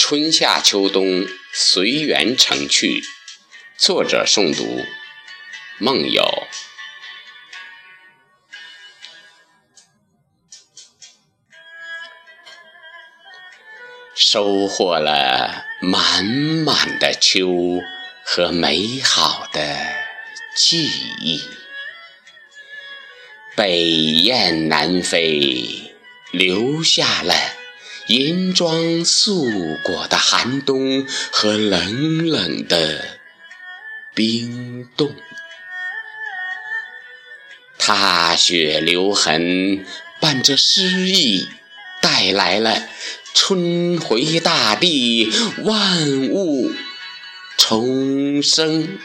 春夏秋冬随缘成趣。作者诵读：梦游。收获了满满的秋和美好的记忆。北雁南飞，留下了银装素裹的寒冬和冷冷的冰冻。踏雪留痕，伴着诗意，带来了。春回大地，万物重生。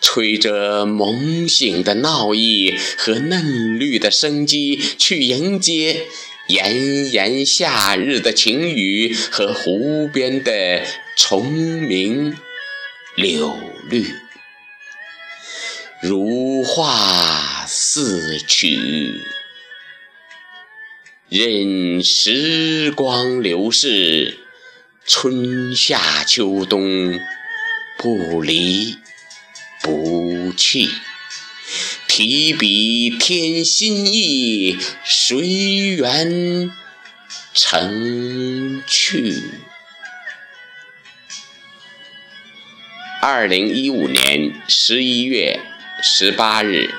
吹着梦醒的闹意和嫩绿的生机，去迎接炎炎夏日的晴雨和湖边的虫鸣柳绿，如画似曲。任时光流逝，春夏秋冬不离不弃，提笔添新意，随缘成趣。二零一五年十一月十八日。